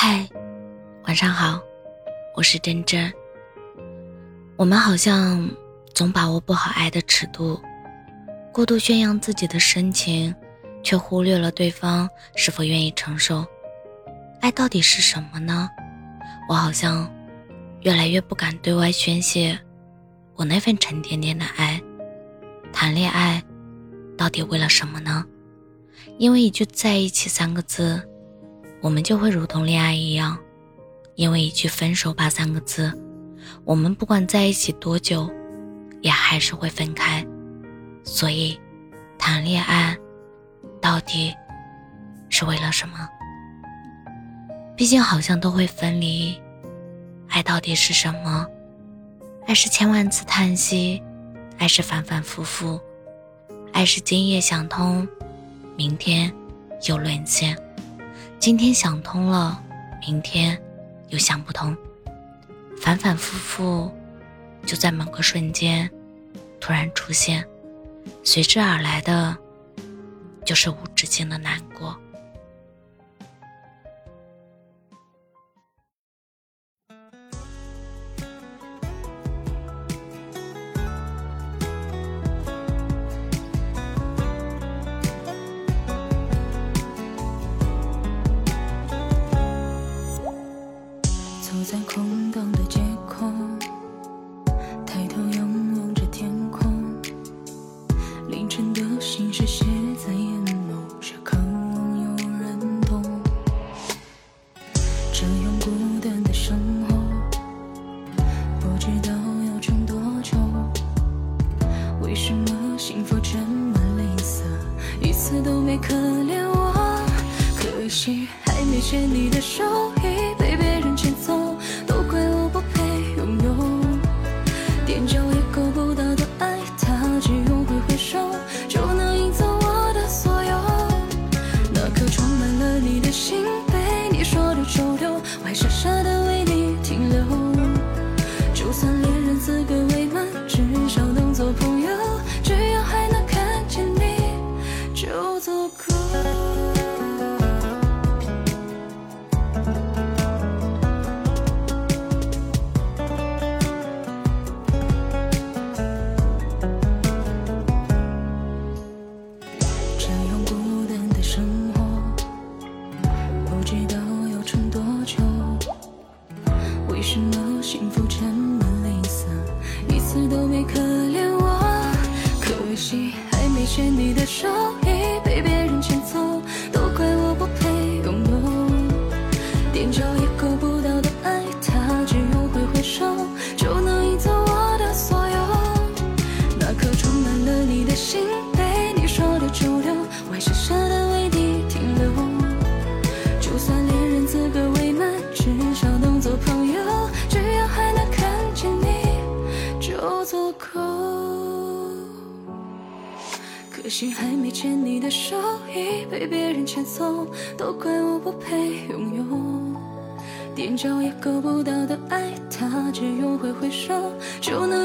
嗨，晚上好，我是真真。我们好像总把握不好爱的尺度，过度宣扬自己的深情，却忽略了对方是否愿意承受。爱到底是什么呢？我好像越来越不敢对外宣泄我那份沉甸甸的爱。谈恋爱到底为了什么呢？因为一句在一起三个字。我们就会如同恋爱一样，因为一句分手吧三个字，我们不管在一起多久，也还是会分开。所以，谈恋爱到底是为了什么？毕竟好像都会分离，爱到底是什么？爱是千万次叹息，爱是反反复复，爱是今夜想通，明天又沦陷。今天想通了，明天又想不通，反反复复，就在某个瞬间突然出现，随之而来的就是无止境的难过。走在空荡的街口，抬头仰望着天空，凌晨的心事写在眼眸，是渴望有人懂。这样孤单的生活，不知道要撑多久。为什么幸福这么吝啬，一次都没可怜我？可惜还没牵你的手，这样孤单的生活不知道要撑多久。为什么幸福这么吝啬一次都没可怜我？可惜还没牵你的手足够可惜还没牵你的手，已被别人牵走，都怪我不配拥有。踮脚也够不到的爱，他只用挥挥手就能